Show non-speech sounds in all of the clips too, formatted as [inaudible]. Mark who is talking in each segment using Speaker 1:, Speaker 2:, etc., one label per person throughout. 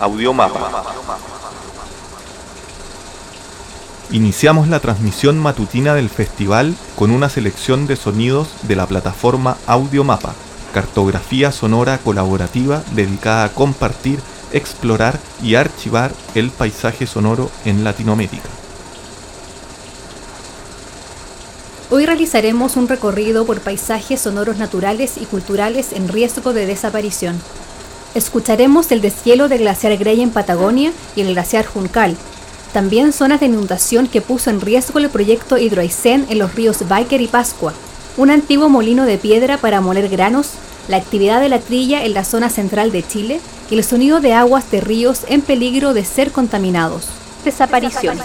Speaker 1: Audiomapa.
Speaker 2: Iniciamos la transmisión matutina del festival con una selección de sonidos de la plataforma Audiomapa, cartografía sonora colaborativa dedicada a compartir, explorar y archivar el paisaje sonoro en Latinoamérica.
Speaker 3: Hoy realizaremos un recorrido por paisajes sonoros naturales y culturales en riesgo de desaparición. Escucharemos el deshielo del glaciar Grey en Patagonia y el glaciar Juncal, también zonas de inundación que puso en riesgo el proyecto Hidroaicén en los ríos Biker y Pascua, un antiguo molino de piedra para moler granos, la actividad de la trilla en la zona central de Chile y el sonido de aguas de ríos en peligro de ser contaminados. Desaparición.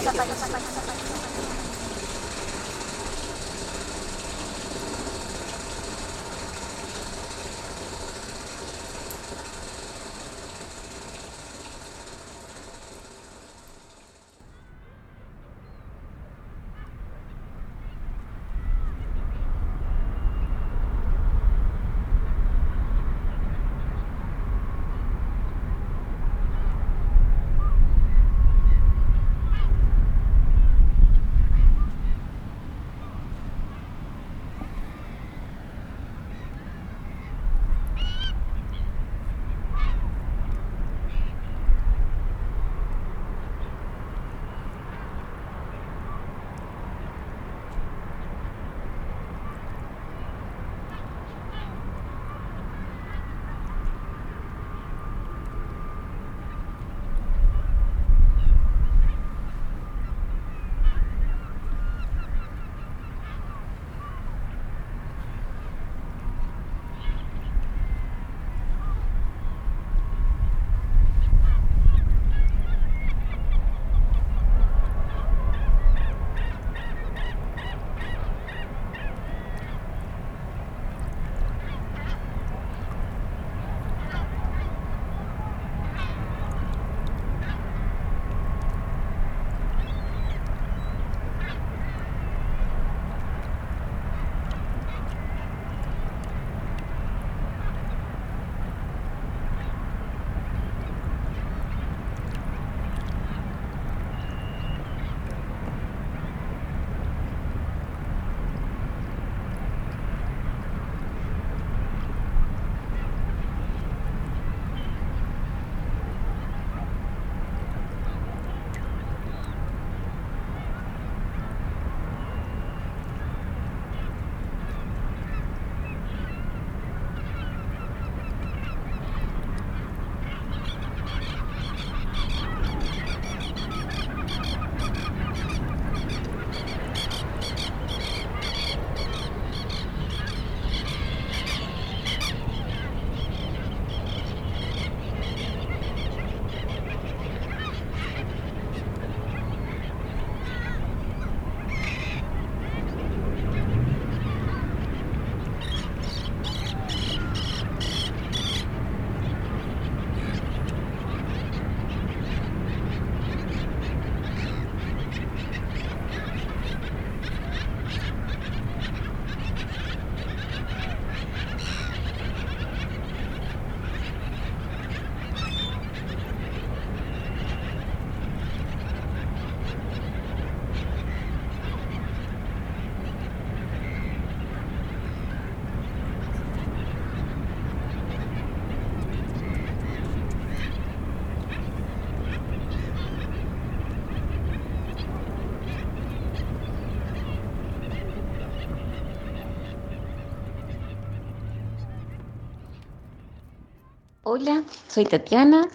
Speaker 4: Hola, soy Tatiana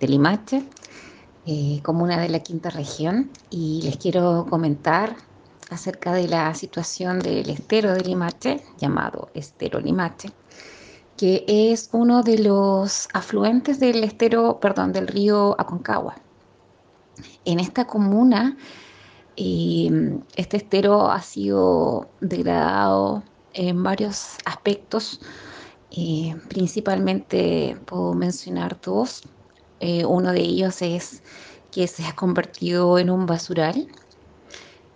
Speaker 4: de Limache, eh, comuna de la quinta región, y les quiero comentar acerca de la situación del estero de Limache, llamado estero Limache, que es uno de los afluentes del estero, perdón, del río Aconcagua. En esta comuna, eh, este estero ha sido degradado en varios aspectos eh, principalmente puedo mencionar dos. Eh, uno de ellos es que se ha convertido en un basural,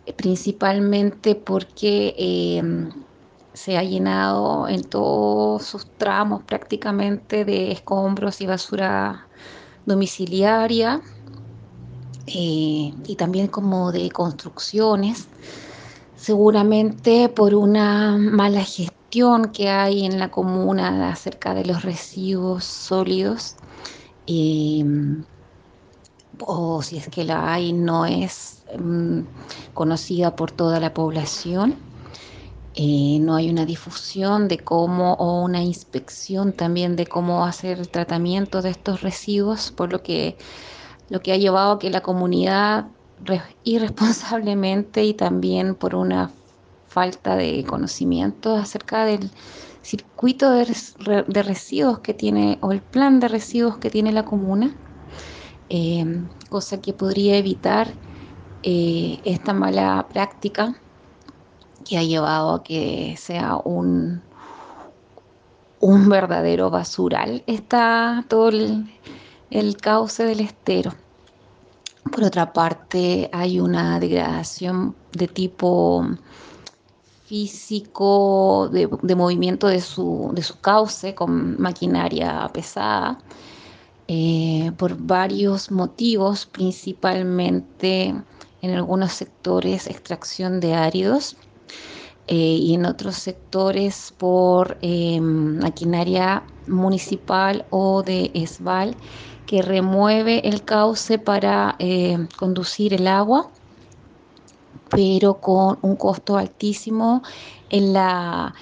Speaker 4: eh, principalmente porque se ha llenado en todos sus tramos prácticamente de escombros y basura domiciliaria y también como de construcciones, seguramente por una mala gestión que hay en la comuna acerca de los residuos sólidos. Eh, o si es que la hay, no es mm, conocida por toda la población. Eh, no hay una difusión de cómo o una inspección también de cómo hacer el tratamiento de estos residuos, por lo que, lo que ha llevado a que la comunidad irresponsablemente y también por una falta de conocimiento acerca del circuito de, de residuos que tiene o el plan de residuos que tiene la comuna, eh, cosa que podría evitar eh, esta mala práctica que ha llevado a que sea un, un verdadero basural. Está todo el, el cauce del estero. Por otra parte, hay una degradación de tipo físico, de, movimiento de su, de su, cauce con maquinaria pesada, eh, por varios motivos, principalmente en algunos sectores extracción de áridos eh, y en otros sectores por eh, maquinaria municipal o de ESBAL que remueve el cauce para conducir el agua, pero con un costo altísimo en la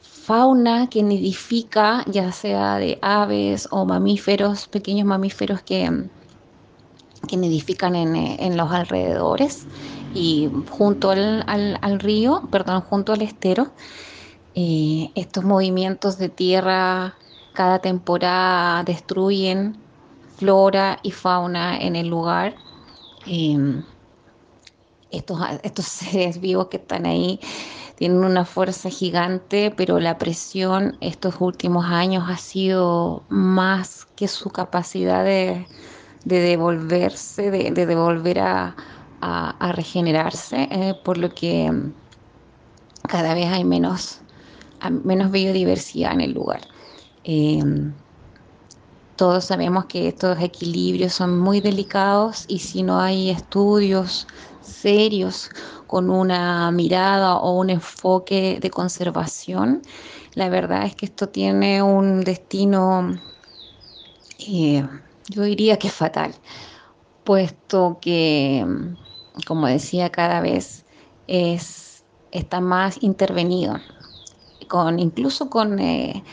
Speaker 4: fauna que nidifica, ya sea de aves o mamíferos, pequeños mamíferos que, que nidifican en, los alrededores y junto al, río, perdón, junto al estero. Eh, estos movimientos de tierra cada temporada destruyen flora y fauna en el lugar. Eh, estos, estos [laughs] seres vivos que están ahí tienen una fuerza gigante, pero la presión estos últimos años ha sido más que su capacidad de, devolverse, de, devolver a, regenerarse, eh, por lo que cada vez hay menos, menos biodiversidad en el lugar. Eh, todos sabemos que estos equilibrios son muy delicados y si no hay estudios serios con una mirada o un enfoque de conservación, la verdad es que esto tiene un destino, eh, yo diría que fatal, puesto que, como decía, cada vez es, está más intervenido, con, incluso con, eh,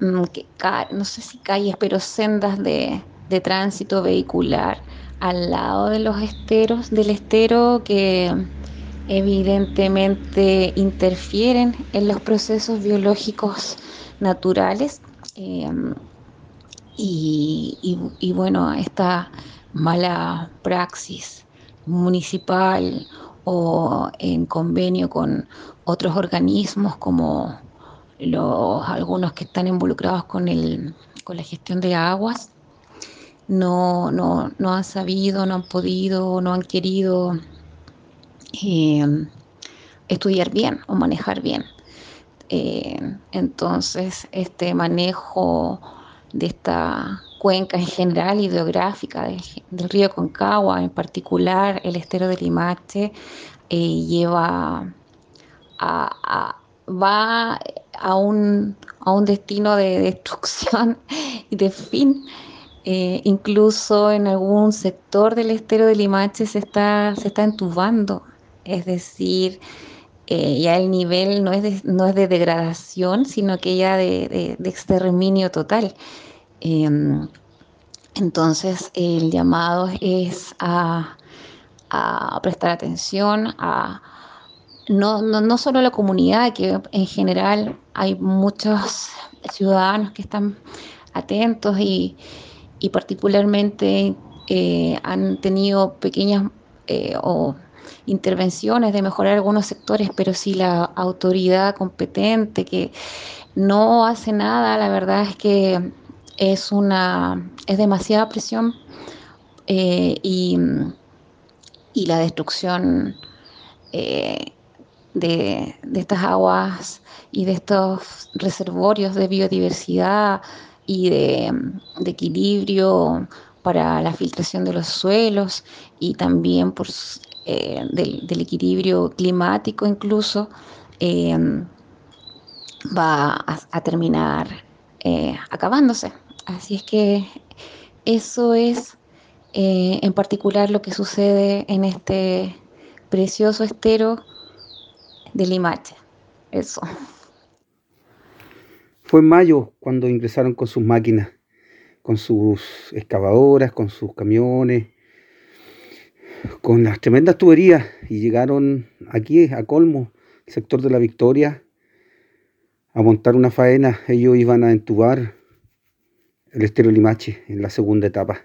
Speaker 4: mm, no sé si calles, pero sendas de, de tránsito vehicular al lado de los esteros, del estero que evidentemente interfieren en los procesos biológicos naturales. Em, y, bueno, esta mala praxis municipal o en convenio con otros organismos como los algunos que están involucrados con, el, con la gestión de aguas no, no, no han sabido, no han podido, no han querido eh, estudiar bien o manejar bien. Eh, entonces, este manejo de esta cuenca en general hidrográfica del, río Concagua, en particular el estero de Limache, eh, lleva a, va a un, a un destino de destrucción [laughs] y de fin incluso en algún sector del estero de Limache se está, se está entubando es decir, eh, ya el nivel no es, de, no es de degradación, sino que ya de, exterminio total. Em, entonces, el llamado es a, prestar atención a no, no, solo a la comunidad, que en general hay muchos ciudadanos que están atentos y, particularmente eh, han tenido pequeñas eh, o intervenciones de mejorar algunos sectores, pero si la autoridad competente que no hace nada, la verdad es que es una es demasiada presión eh, y, la destrucción eh, de, estas aguas y de estos reservorios de biodiversidad y de, equilibrio para la filtración de los suelos y también por, eh, del, equilibrio climático incluso, em, va a, terminar eh, acabándose. Así es que eso es eh, en particular lo que sucede en este precioso estero de Limache. Eso.
Speaker 1: Fue en mayo cuando ingresaron con sus máquinas con sus excavadoras, con sus camiones, con las tremendas tuberías y llegaron aquí a Colmo, el sector de la Victoria, a montar una faena. Ellos iban a entubar el estero Limache en la segunda etapa.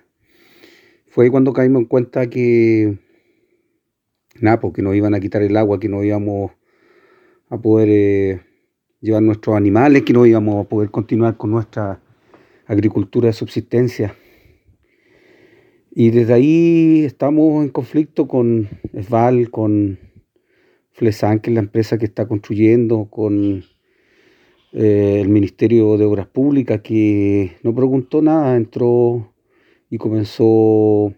Speaker 1: Fue cuando caímos en cuenta que, nada, porque nos iban a quitar el agua, que no íbamos a poder eh, llevar nuestros animales, que no íbamos a poder continuar con nuestra agricultura de subsistencia. Y desde ahí estamos en conflicto con Esval, con Flesan, que es la empresa que está construyendo, con eh, el Ministerio de Obras Públicas, que no preguntó nada, entró y comenzó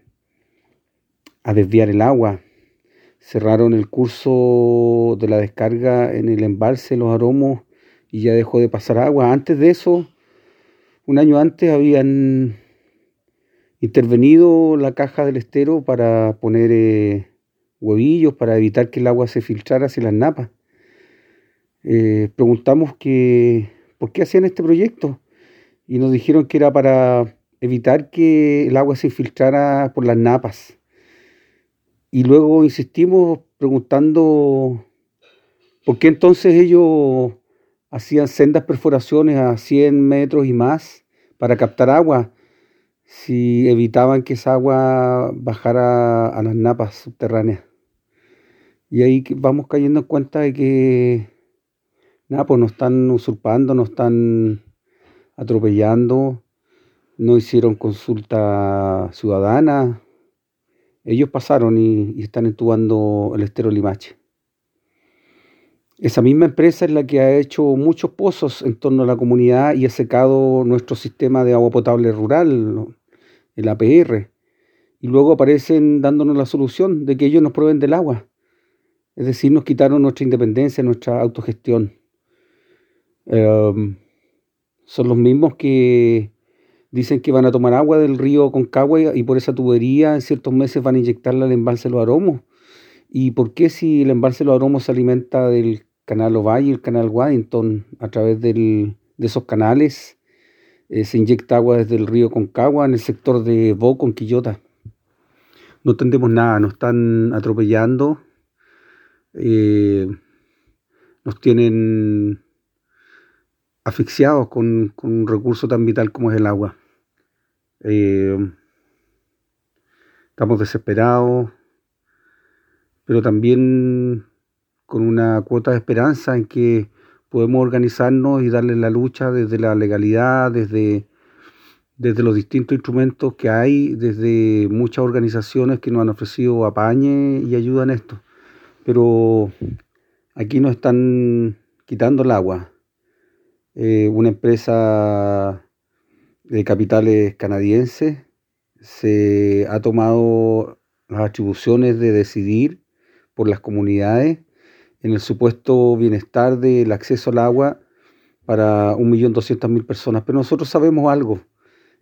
Speaker 1: a desviar el agua. Cerraron el curso de la descarga en el embalse Los Aromos y ya dejó de pasar agua. Antes de eso, un año antes habían intervenido la caja del estero para poner eh, huevillos, para evitar que el agua se filtrara hacia las napas. Eh, preguntamos que, por qué hacían este proyecto y nos dijeron que era para evitar que el agua se filtrara por las napas. Y luego insistimos preguntando por qué entonces ellos hacían sendas perforaciones a 100 metros y más para captar agua, si evitaban que esa agua bajara a las napas subterráneas. Y ahí vamos cayendo en cuenta de que nada, pues nos están usurpando, nos están atropellando, no hicieron consulta ciudadana. Ellos pasaron y, y están entubando el estero Limache. Esa misma empresa es la que ha hecho muchos pozos en torno a la comunidad y ha secado nuestro sistema de agua potable rural, el APR. Y luego aparecen dándonos la solución de que ellos nos proveen del agua. Es decir, nos quitaron nuestra independencia, nuestra autogestión. Em, son los mismos que dicen que van a tomar agua del río Concagua y por esa tubería en ciertos meses van a inyectarla al embalse Los Aromos. ¿Y por qué si el embalse Los Aromos se alimenta del canal Ovalle y el canal Waddington, a través de esos canales eh, se inyecta agua desde el río Concagua en el sector de Bo con Quillota. No entendemos nada, nos están atropellando, eh, nos tienen asfixiados con, un recurso tan vital como es el agua. Eh, estamos desesperados, pero también con una cuota de esperanza en que podemos organizarnos y darle la lucha desde la legalidad, desde, desde los distintos instrumentos que hay, desde muchas organizaciones que nos han ofrecido apañe y ayuda en esto. Pero aquí nos están quitando el agua. Eh, una empresa de capitales canadienses se ha tomado las atribuciones de decidir por las comunidades en el supuesto bienestar del acceso al agua para 1.200.000 personas. Pero nosotros sabemos algo.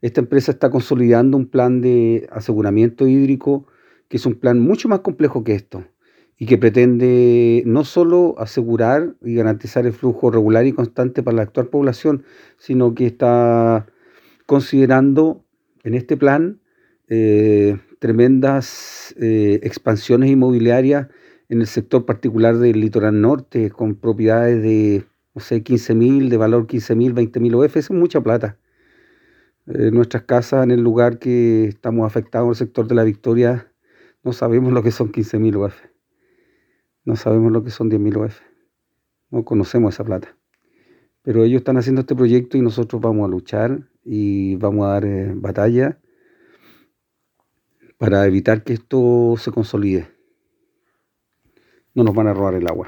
Speaker 1: Esta empresa está consolidando un plan de aseguramiento hídrico que es un plan mucho más complejo que esto y que pretende no solo asegurar y garantizar el flujo regular y constante para la actual población, sino que está considerando en este plan eh, tremendas eh, expansiones inmobiliarias en el sector particular del litoral norte, con propiedades de, no sé, 15 mil, de valor 15 mil, 20 mil OF, es mucha plata. Eh, nuestras casas en el lugar que estamos afectados, en el sector de la Victoria, no sabemos lo que son 15 mil OF. No sabemos lo que son 10 mil OF. No conocemos esa plata. Pero ellos están haciendo este proyecto y nosotros vamos a luchar y vamos a dar eh, batalla para evitar que esto se consolide no nos van a robar el agua.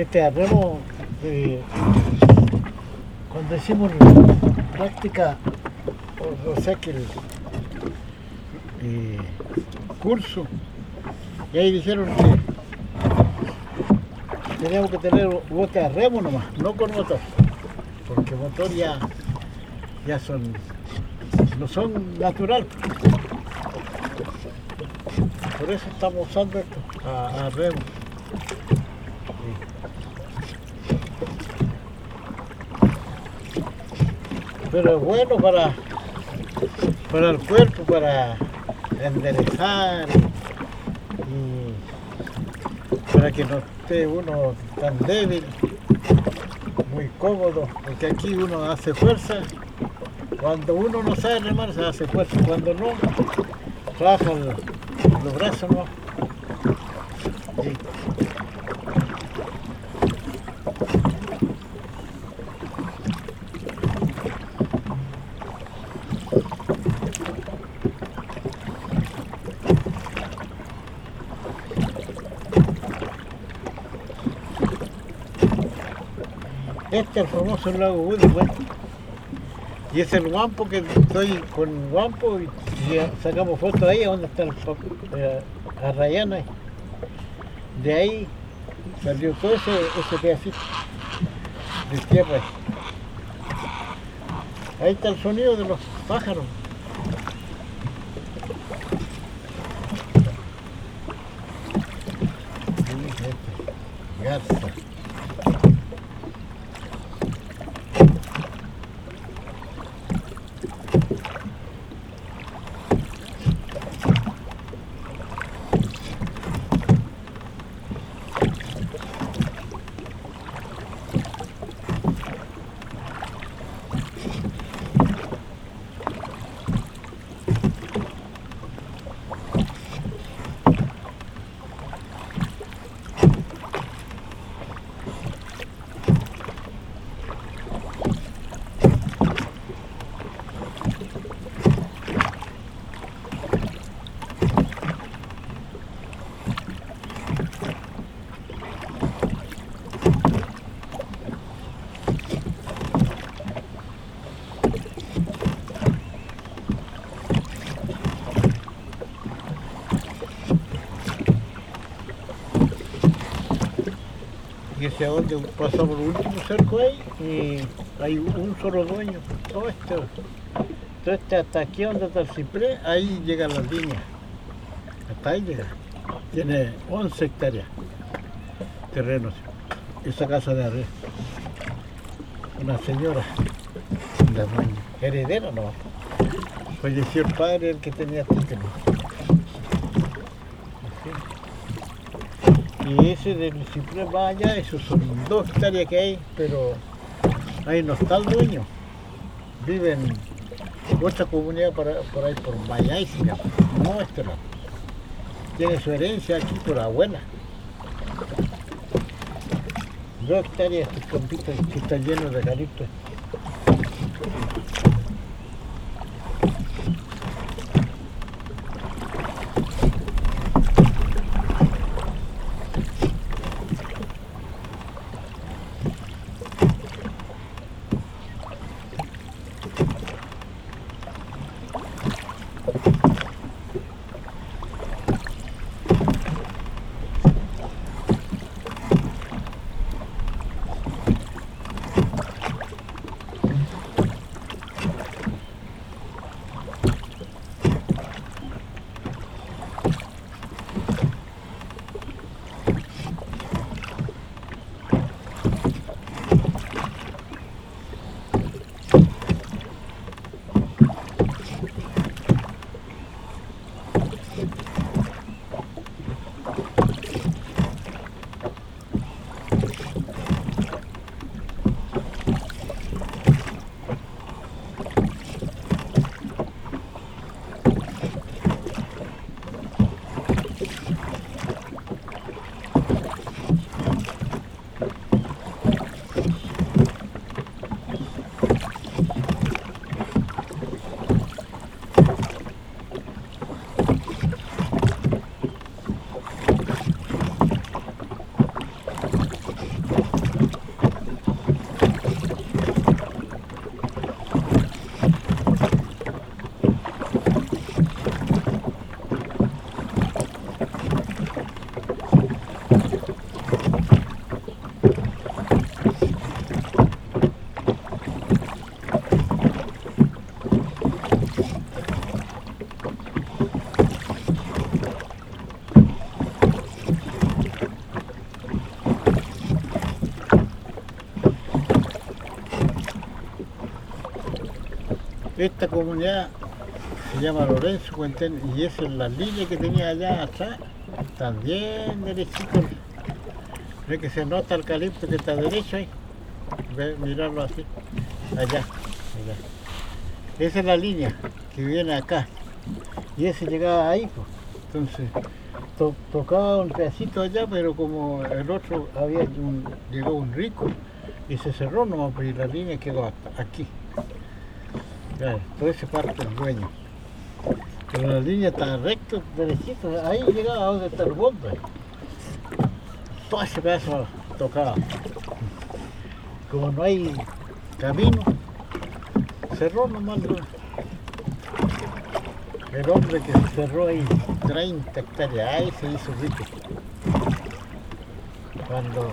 Speaker 5: Este arremo, eh, cuando hicimos práctica, o, sea que el eh, curso, y ahí dijeron que teníamos que tener bote a remo nomás, no con motor, porque motor ya, ya son, no son natural. Por eso estamos usando esto, a remo. Sí. Pero es bueno para, para el cuerpo, para enderezar y para que no esté uno tan débil, muy cómodo, porque aquí uno hace fuerza. Cuando uno no sabe remar se hace fuerza, cuando no, trabaja los brazos no. Sí. Este es el famoso lago Woody. Y es el guampo que estoy con guampo y, y sacamos fotos ahí, donde está el eh, Arrayán ahí. De ahí salió todo ese, ese pedacito de tierra. ahí. Ahí está el sonido de los pájaros. Sí, este, Garza. Hacia donde pasamos el último cerco ahí y hay un solo dueño. Todo este, todo este hasta aquí donde está el ciprés, ahí llega la línea. Hasta ahí llega. Tiene 11 hectáreas terrenos. Esa casa de arriba. Una señora, la heredera no. Falleció el padre el que tenía título. Y ese del ciprés va esos son dos hectáreas que hay, pero ahí no está el dueño. Vive en otra comunidad por, por ahí, por este lado. Tiene su herencia aquí por abuela. Dos hectáreas campitos que están llenos de eucalipto. Esta comunidad se llama Lorenzo Cuenten y esa es la línea que tenía allá atrás. Están bien derechitos. Ve que se nota el calipto que está derecho ahí. Ve, mirarlo así. Allá. Esa es la línea que viene acá. Y ese llegaba ahí. pues. Entonces, to- tocaba un pedacito allá, pero como el otro había llegó un rico y se cerró nomás, pues, y la línea quedó hasta aquí. Toda esa parte el dueño. Pero la línea está recta, derechito, ahí llegaba donde está el bombe. Todo ese pedazo tocaba. Como no hay camino, cerró nomás. ¿no? El hombre que cerró ahí 30 hectáreas, ahí se hizo rico. Cuando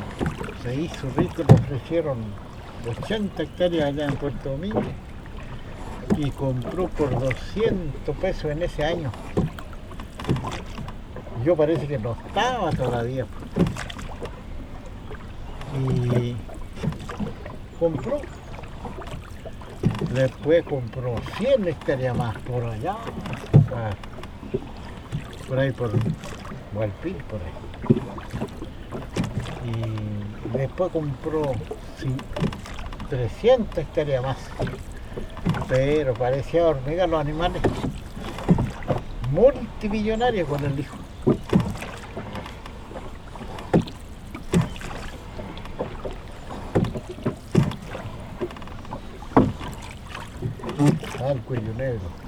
Speaker 5: se hizo rico le ofrecieron 80 hectáreas allá en Puerto Domingo y compró por 200 pesos en ese año. Yo parece que no estaba todavía. Y compró. Después compró 100 hectáreas más por allá. Por ahí, por Gualpín, por ahí. Y después compró cin- 300 hectáreas más. Pero parecía hormiga los animales. Multimillonarios con el hijo. Ah, el cuello negro.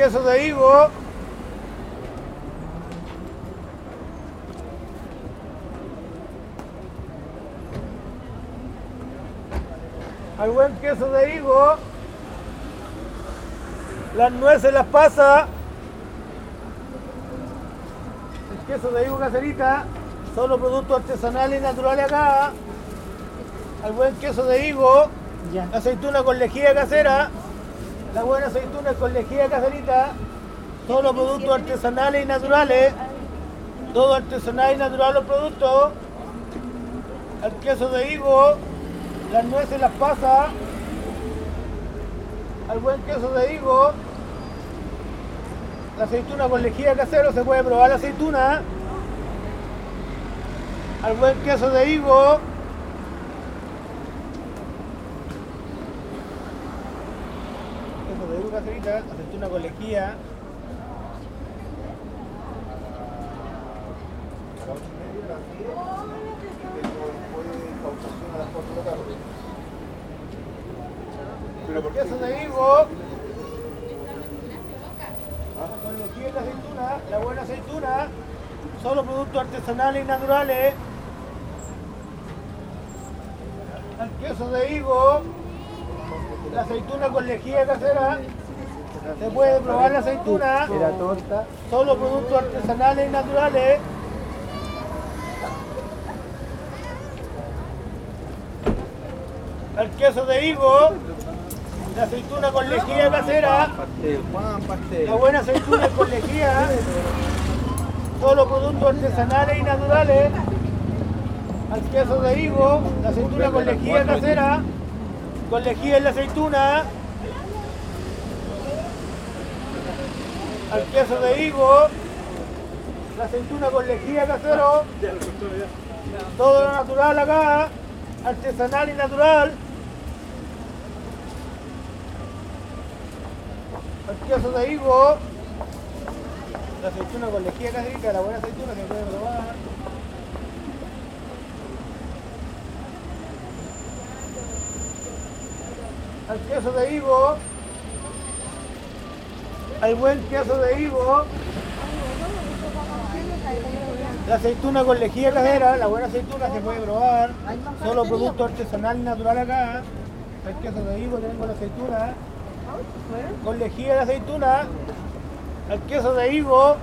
Speaker 6: Queso de higo, al buen queso de higo, las nueces, las pasas, el queso de higo caserita, solo productos artesanales y naturales acá, al buen queso de higo, la aceituna con lejía casera, la buena aceituna con lejía caserita, todos los productos artesanales y naturales, todo artesanal y natural los productos, el queso de higo, las nueces, las pasas, al buen queso de higo, la aceituna con lejía casero, se puede probar la aceituna, al buen queso de higo, queso de higo caserita, aceituna con lejía, Pero ¿por qué de higo? Con lejía y la aceituna, la buena aceituna, solo productos artesanales y naturales. El queso de higo, la aceituna con lejía casera. Se puede probar la aceituna. Solo productos artesanales y naturales. El queso de higo, la aceituna con lejía casera. La buena aceituna con lejía. Solo productos artesanales y naturales. El queso de higo, la aceituna con lejía casera. Con lejía en la aceituna. El queso de higo, la aceituna con lejía casero. Todo lo natural acá, artesanal y natural. El queso de higo, la aceituna con lejía caserita, la buena aceituna que puede probar. El queso de higo, el buen queso de higo, la aceituna con lejía casera, la buena aceituna se puede probar, solo producto artesanal y natural acá. El queso de higo, tenemos la aceituna, con lejía de aceituna, el queso de higo,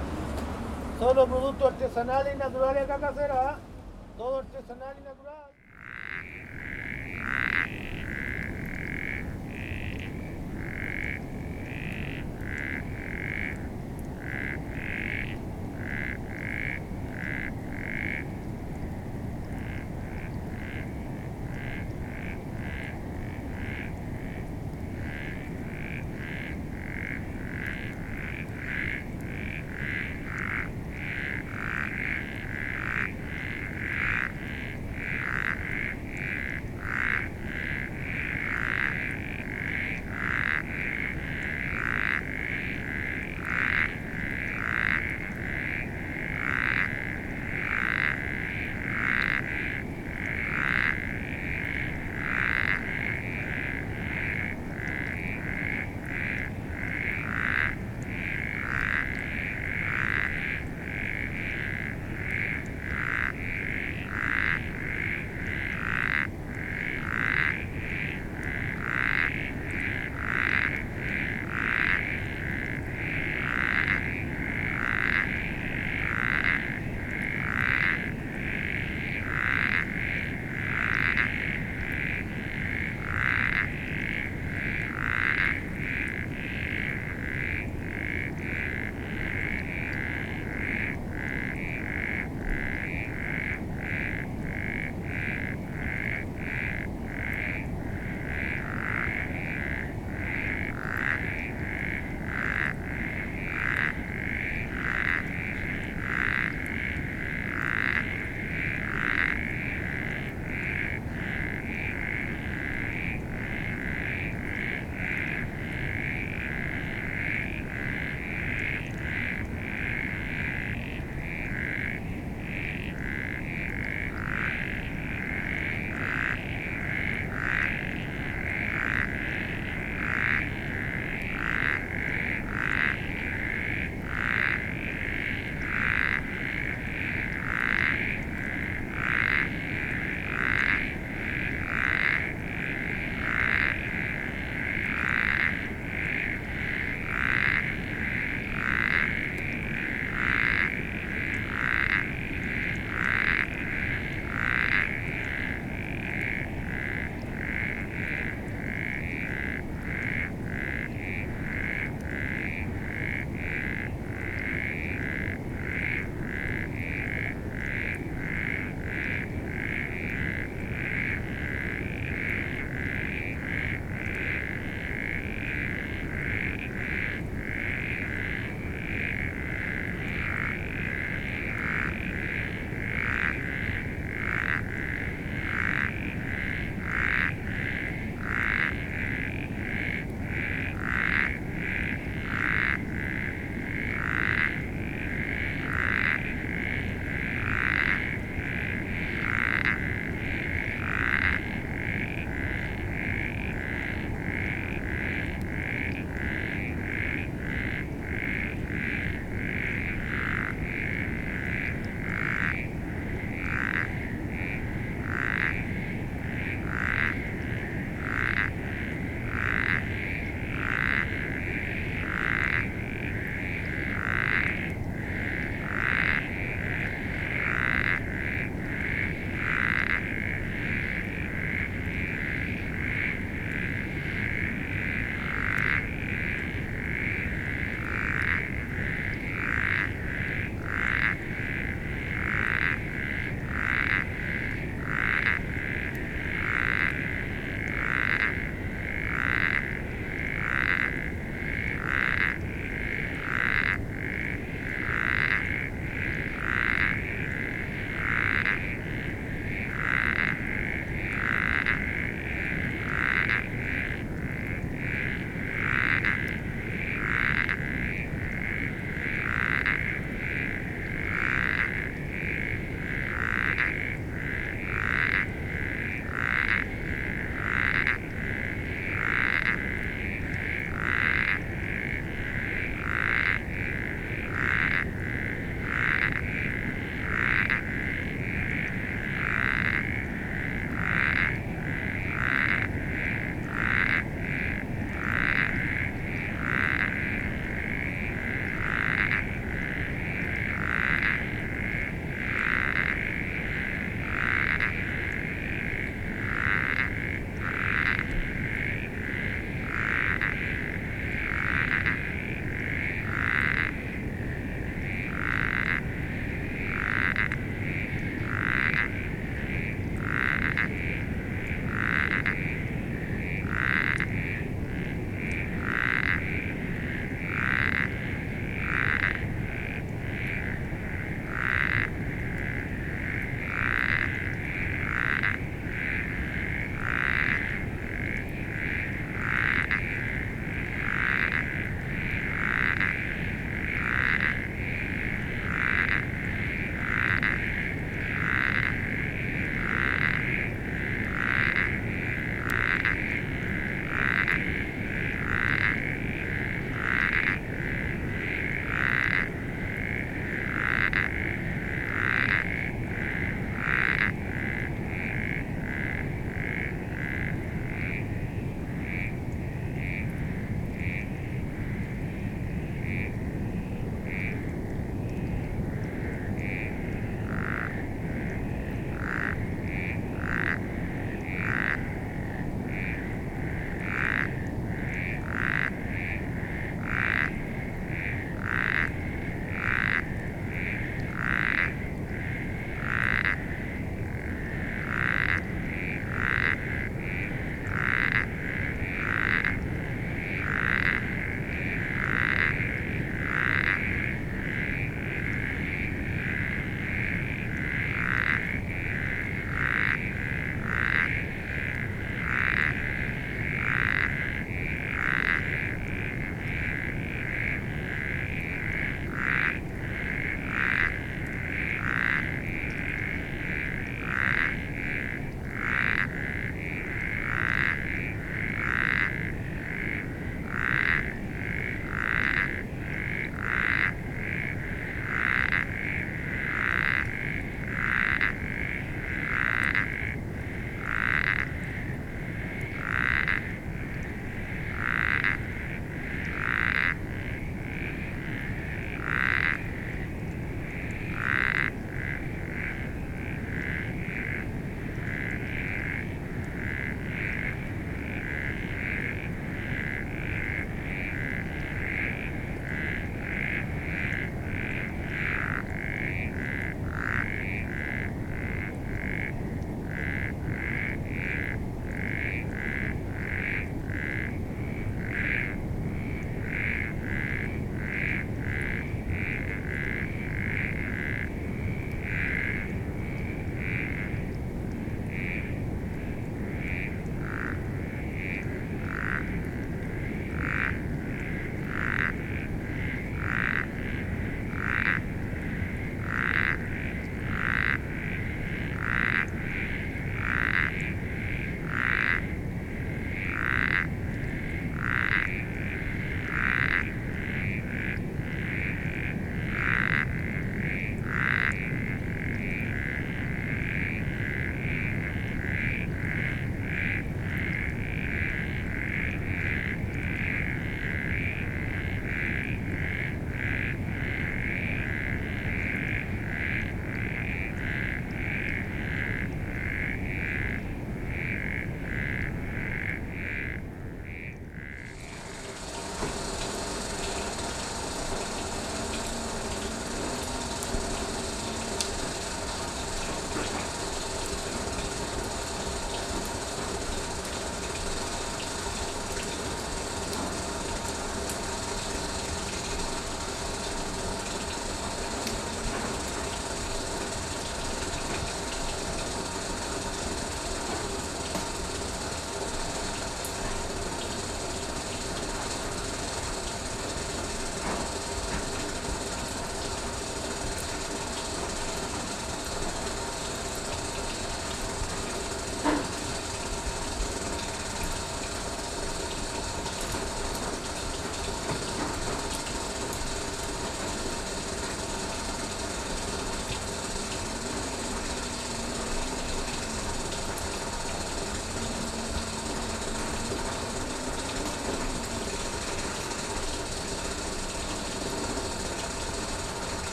Speaker 6: solo productos artesanales y naturales acá casera, todo artesanal y natural.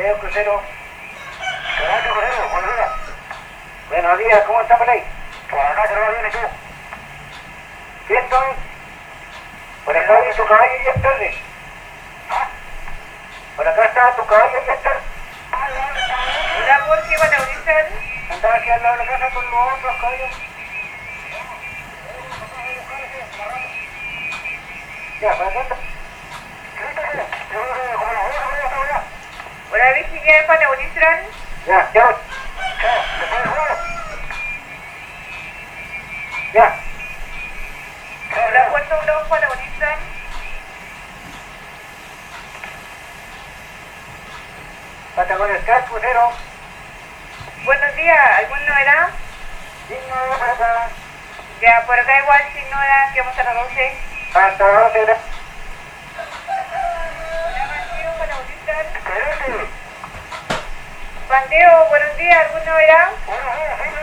Speaker 7: Mateo Crucero. Mateo Crucero, buenos días. Buenos días, ¿cómo está por ahí? Por acá se lo va bien aquí. ¿Sí estoy? Por acá hay tu caballo y es tarde. Por acá está tu caballo y es tarde.
Speaker 8: Hola, ¿por qué van a unirse?
Speaker 7: Andaba aquí al lado de la casa con los otros caballos. Ya, para acá.
Speaker 8: Hola, Virginia, ¿van a unirse?
Speaker 7: Ya, ya. Chao, después del juego. Ya.
Speaker 8: Hola, Puerto Blanco, ¿van a unirse?
Speaker 7: Patagones Cat, crucero.
Speaker 8: Buenos días, ¿algún novedad?
Speaker 7: Signo de plata.
Speaker 8: Ya, por acá igual, sin novedad, que vamos a las 12.
Speaker 7: Hasta la 12 de
Speaker 8: Hola, Bandeo,
Speaker 7: Excelente.
Speaker 8: Bandeo, buenos días, ¿algún novedad?
Speaker 7: Buenos días,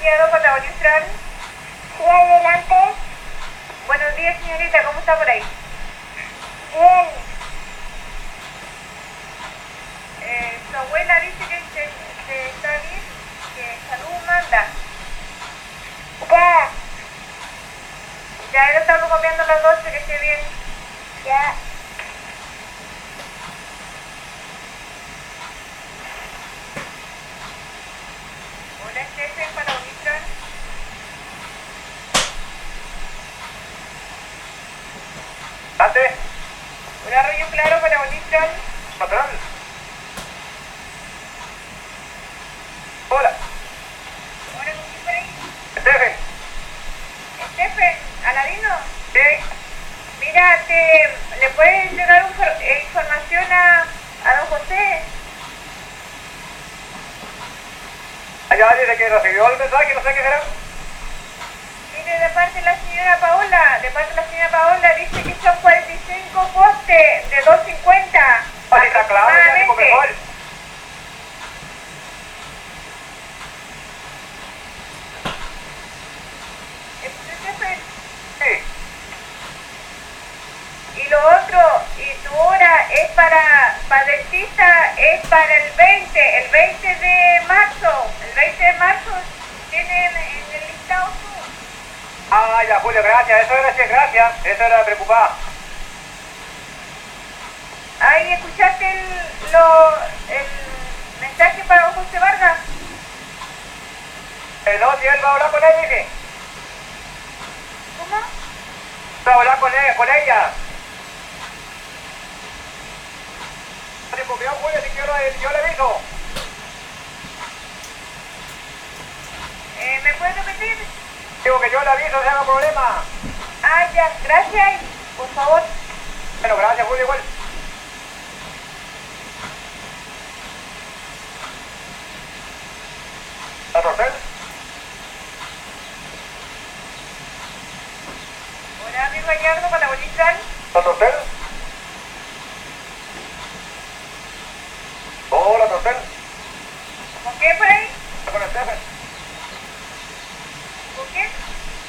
Speaker 8: Hola, el plateado, ¿van a unirse?
Speaker 9: Sí, adelante.
Speaker 8: Buenos días, señorita, ¿cómo está por ahí?
Speaker 9: Bien.
Speaker 8: Eh, su abuela dice que se, se está bien, que salud manda.
Speaker 9: Ya.
Speaker 8: Ya lo estamos comiendo las 12, que esté bien.
Speaker 9: Ya.
Speaker 7: Ante,
Speaker 8: Hola, Rollo Claro, para unirse.
Speaker 7: patrón. Hola,
Speaker 8: Hola, ¿con quién por ahí? Aladino.
Speaker 7: Sí.
Speaker 8: Mira, te, ¿le puedes llegar un eh, información a, a don José?
Speaker 7: Allá dice que recibió el mensaje, no sé qué será.
Speaker 8: Mire, de parte de la señora Paola, de parte de la señora Paola, dice que son 45 postes de 250.
Speaker 7: Así está claro, ya el.
Speaker 8: Stephen,
Speaker 7: Sí.
Speaker 8: Y lo otro, y tu hora es para, para dentista, es para el 20, el 20 de marzo. El 20 de marzo tienen en el listado tú.
Speaker 7: Ah, ya, Julio, gracias. Eso era, gracias. Eso era preocupado.
Speaker 8: Ahí escuchaste el, lo, el mensaje para don José Vargas.
Speaker 7: Eh, no, si él va a hablar con ella, dice.
Speaker 9: ¿Cómo?
Speaker 7: Va a hablar con ella, con ella. Se yo, le aviso.
Speaker 8: Eh, ¿Me puedes repetir?
Speaker 7: Digo que yo le aviso, si haga problema.
Speaker 8: Ah, ya, gracias. Por favor.
Speaker 7: Bueno, gracias, Julio, igual. ¿A Tortel?
Speaker 8: Hola, amigo Gallardo, Patagonizal.
Speaker 7: ¿A Tortel? Hola, Tortel.
Speaker 8: ¿Con qué por ahí?
Speaker 7: Con Stephen.
Speaker 8: ¿Con qué?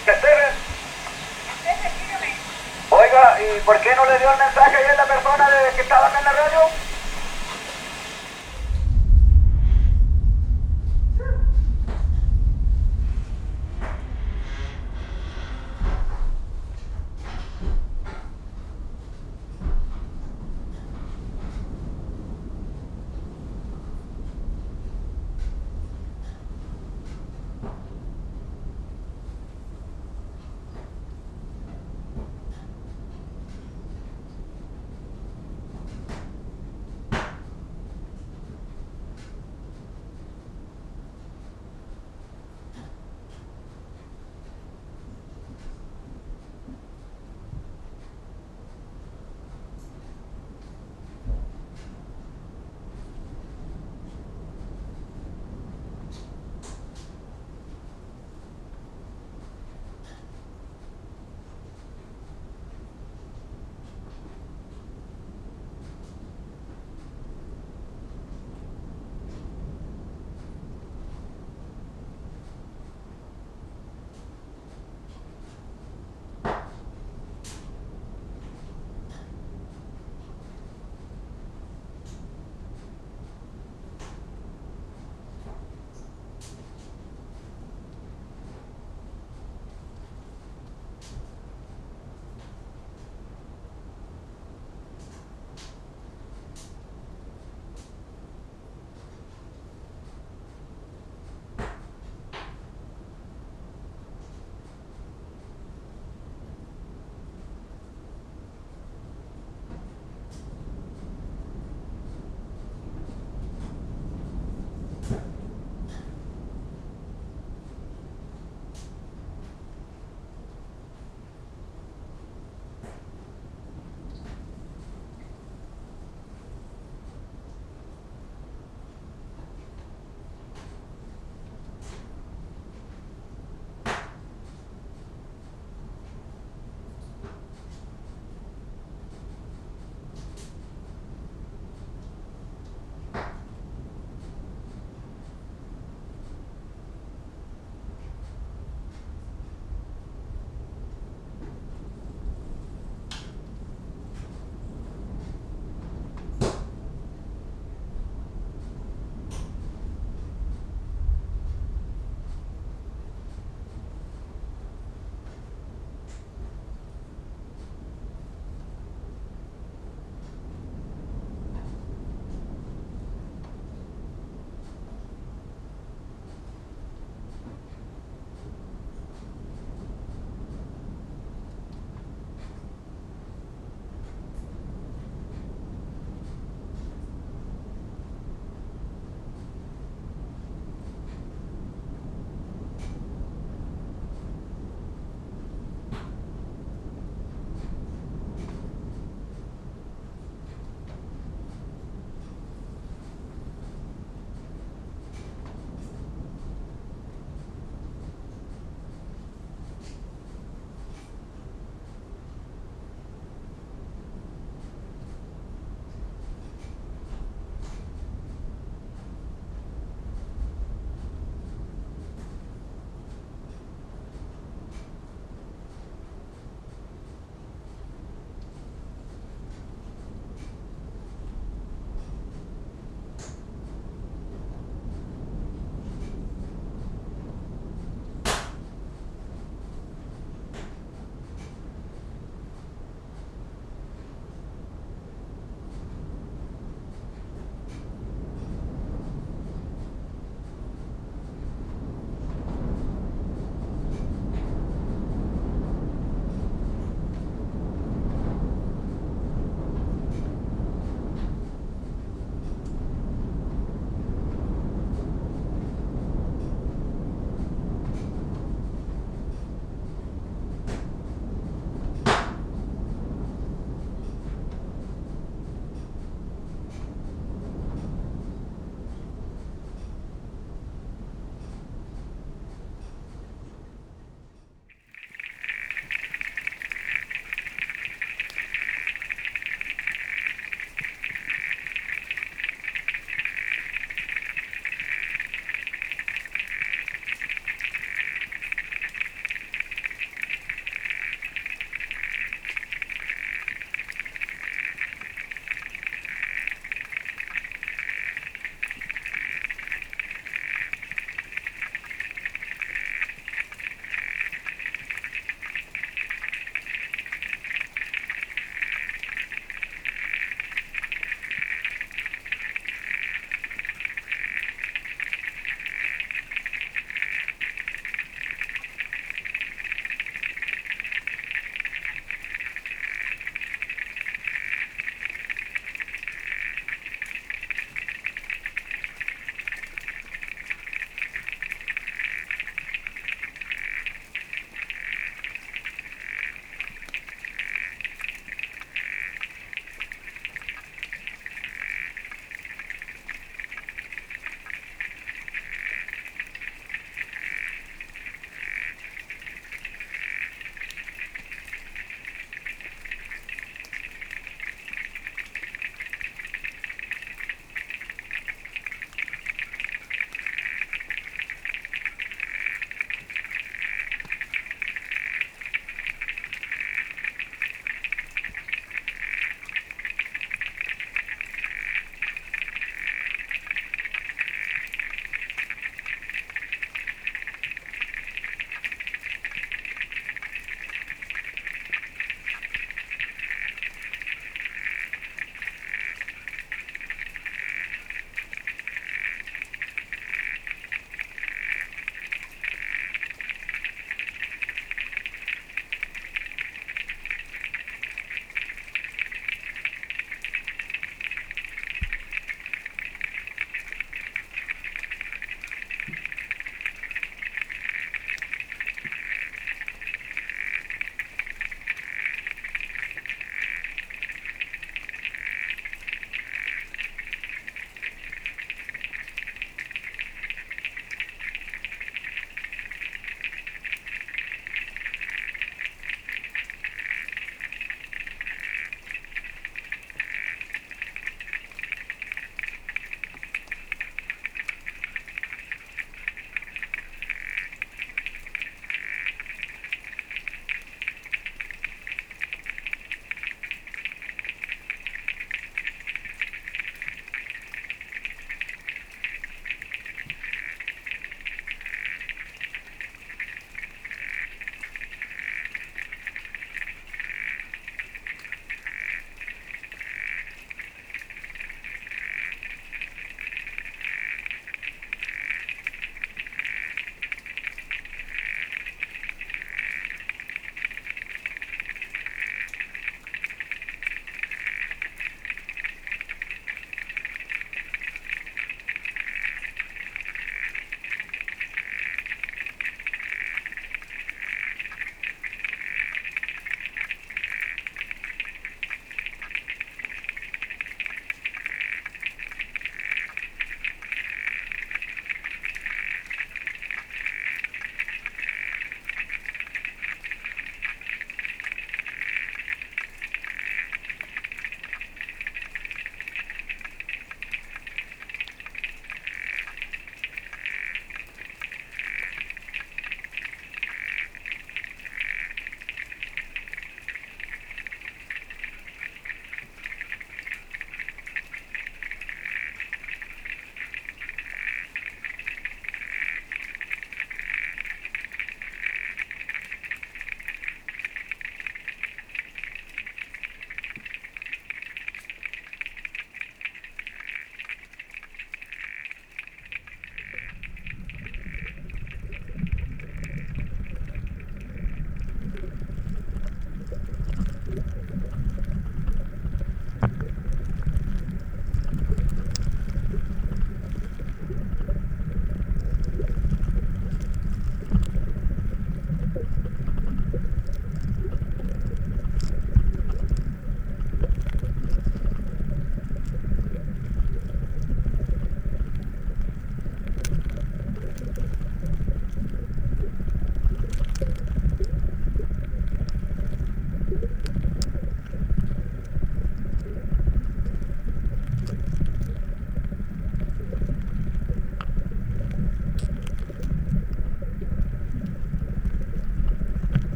Speaker 7: Stephen.
Speaker 8: Ustedes, dígame.
Speaker 7: Oiga, ¿y por qué no le dio el mensaje ayer la persona de que estaba acá en la radio?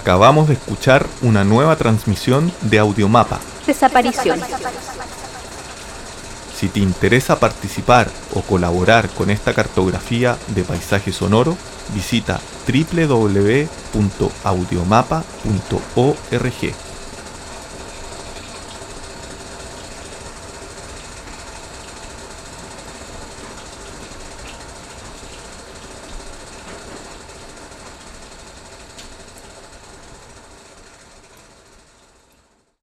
Speaker 2: Acabamos de escuchar una nueva transmisión de Audiomapa.
Speaker 3: Desaparición.
Speaker 2: Si te interesa participar o colaborar con esta cartografía de paisaje sonoro, visita www.audiomapa.org.